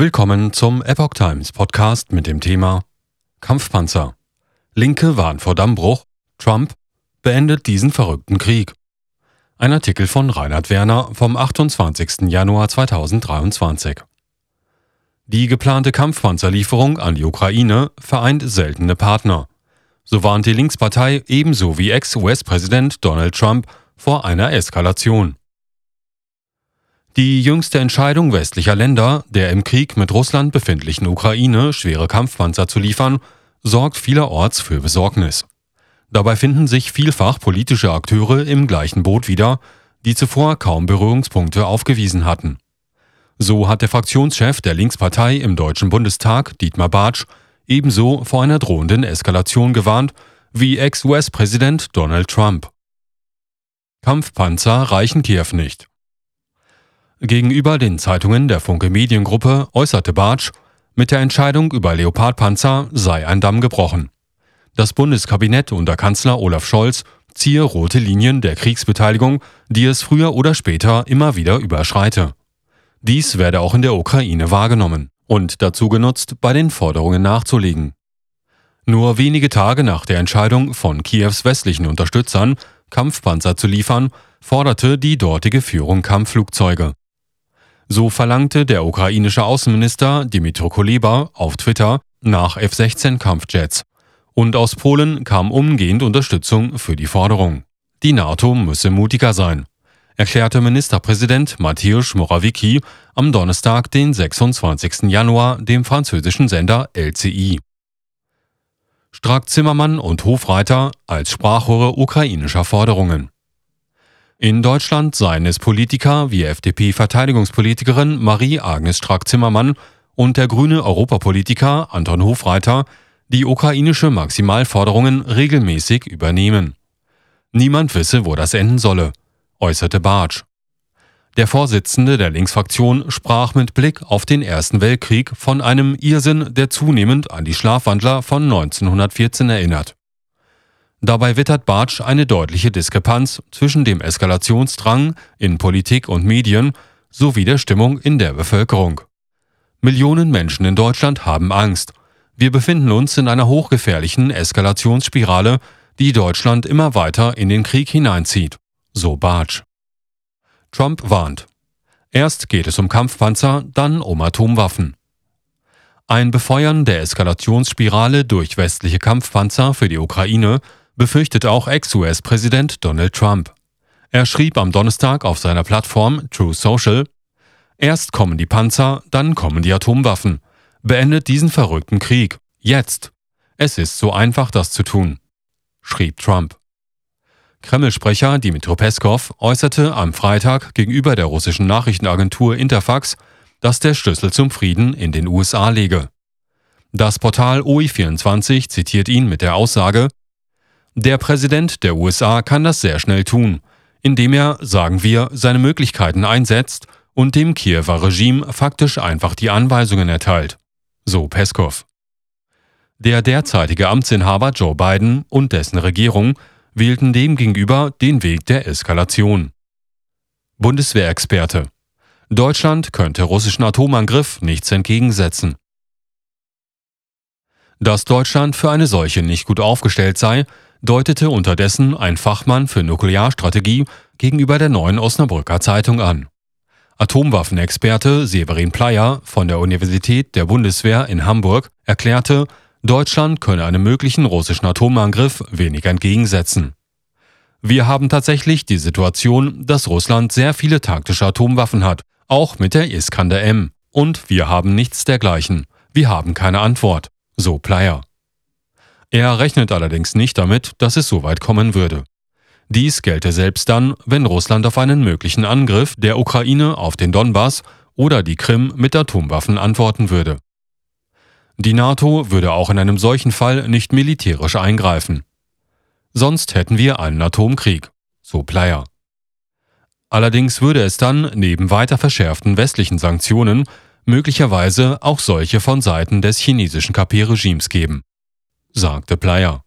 Willkommen zum Epoch Times Podcast mit dem Thema Kampfpanzer. Linke warnt vor Dammbruch. Trump beendet diesen verrückten Krieg. Ein Artikel von Reinhard Werner vom 28. Januar 2023. Die geplante Kampfpanzerlieferung an die Ukraine vereint seltene Partner. So warnt die Linkspartei ebenso wie Ex-US-Präsident Donald Trump vor einer Eskalation. Die jüngste Entscheidung westlicher Länder, der im Krieg mit Russland befindlichen Ukraine schwere Kampfpanzer zu liefern, sorgt vielerorts für Besorgnis. Dabei finden sich vielfach politische Akteure im gleichen Boot wieder, die zuvor kaum Berührungspunkte aufgewiesen hatten. So hat der Fraktionschef der Linkspartei im Deutschen Bundestag, Dietmar Bartsch, ebenso vor einer drohenden Eskalation gewarnt wie Ex-US-Präsident Donald Trump. Kampfpanzer reichen Kiew nicht. Gegenüber den Zeitungen der Funke Mediengruppe äußerte Bartsch, mit der Entscheidung über Leopardpanzer sei ein Damm gebrochen. Das Bundeskabinett unter Kanzler Olaf Scholz ziehe rote Linien der Kriegsbeteiligung, die es früher oder später immer wieder überschreite. Dies werde auch in der Ukraine wahrgenommen und dazu genutzt, bei den Forderungen nachzulegen. Nur wenige Tage nach der Entscheidung von Kiews westlichen Unterstützern, Kampfpanzer zu liefern, forderte die dortige Führung Kampfflugzeuge. So verlangte der ukrainische Außenminister Dmytro Kuleba auf Twitter nach F-16 Kampfjets. Und aus Polen kam umgehend Unterstützung für die Forderung. Die NATO müsse mutiger sein, erklärte Ministerpräsident Mateusz Morawiecki am Donnerstag, den 26. Januar, dem französischen Sender LCI. Strack-Zimmermann und Hofreiter als Sprachrohre ukrainischer Forderungen. In Deutschland seien es Politiker wie FDP-Verteidigungspolitikerin Marie-Agnes Strack-Zimmermann und der grüne Europapolitiker Anton Hofreiter, die ukrainische Maximalforderungen regelmäßig übernehmen. Niemand wisse, wo das enden solle, äußerte Bartsch. Der Vorsitzende der Linksfraktion sprach mit Blick auf den Ersten Weltkrieg von einem Irrsinn, der zunehmend an die Schlafwandler von 1914 erinnert. Dabei wittert Bartsch eine deutliche Diskrepanz zwischen dem Eskalationsdrang in Politik und Medien sowie der Stimmung in der Bevölkerung. Millionen Menschen in Deutschland haben Angst. Wir befinden uns in einer hochgefährlichen Eskalationsspirale, die Deutschland immer weiter in den Krieg hineinzieht, so Bartsch. Trump warnt. Erst geht es um Kampfpanzer, dann um Atomwaffen. Ein Befeuern der Eskalationsspirale durch westliche Kampfpanzer für die Ukraine befürchtet auch Ex-US-Präsident Donald Trump. Er schrieb am Donnerstag auf seiner Plattform True Social, Erst kommen die Panzer, dann kommen die Atomwaffen. Beendet diesen verrückten Krieg. Jetzt. Es ist so einfach, das zu tun, schrieb Trump. Kreml-Sprecher Dmitro Peskov äußerte am Freitag gegenüber der russischen Nachrichtenagentur Interfax, dass der Schlüssel zum Frieden in den USA liege. Das Portal OI24 zitiert ihn mit der Aussage, der Präsident der USA kann das sehr schnell tun, indem er, sagen wir, seine Möglichkeiten einsetzt und dem Kiewer Regime faktisch einfach die Anweisungen erteilt. So Peskov. Der derzeitige Amtsinhaber Joe Biden und dessen Regierung wählten demgegenüber den Weg der Eskalation. Bundeswehrexperte. Deutschland könnte russischen Atomangriff nichts entgegensetzen. Dass Deutschland für eine solche nicht gut aufgestellt sei, deutete unterdessen ein Fachmann für Nuklearstrategie gegenüber der neuen Osnabrücker Zeitung an. Atomwaffenexperte Severin Pleyer von der Universität der Bundeswehr in Hamburg erklärte, Deutschland könne einem möglichen russischen Atomangriff wenig entgegensetzen. Wir haben tatsächlich die Situation, dass Russland sehr viele taktische Atomwaffen hat, auch mit der Iskander M. Und wir haben nichts dergleichen. Wir haben keine Antwort, so Pleyer. Er rechnet allerdings nicht damit, dass es so weit kommen würde. Dies gelte selbst dann, wenn Russland auf einen möglichen Angriff der Ukraine auf den Donbass oder die Krim mit Atomwaffen antworten würde. Die NATO würde auch in einem solchen Fall nicht militärisch eingreifen. Sonst hätten wir einen Atomkrieg, so Pleyer. Allerdings würde es dann neben weiter verschärften westlichen Sanktionen möglicherweise auch solche von Seiten des chinesischen KP-Regimes geben sagte Pleyer.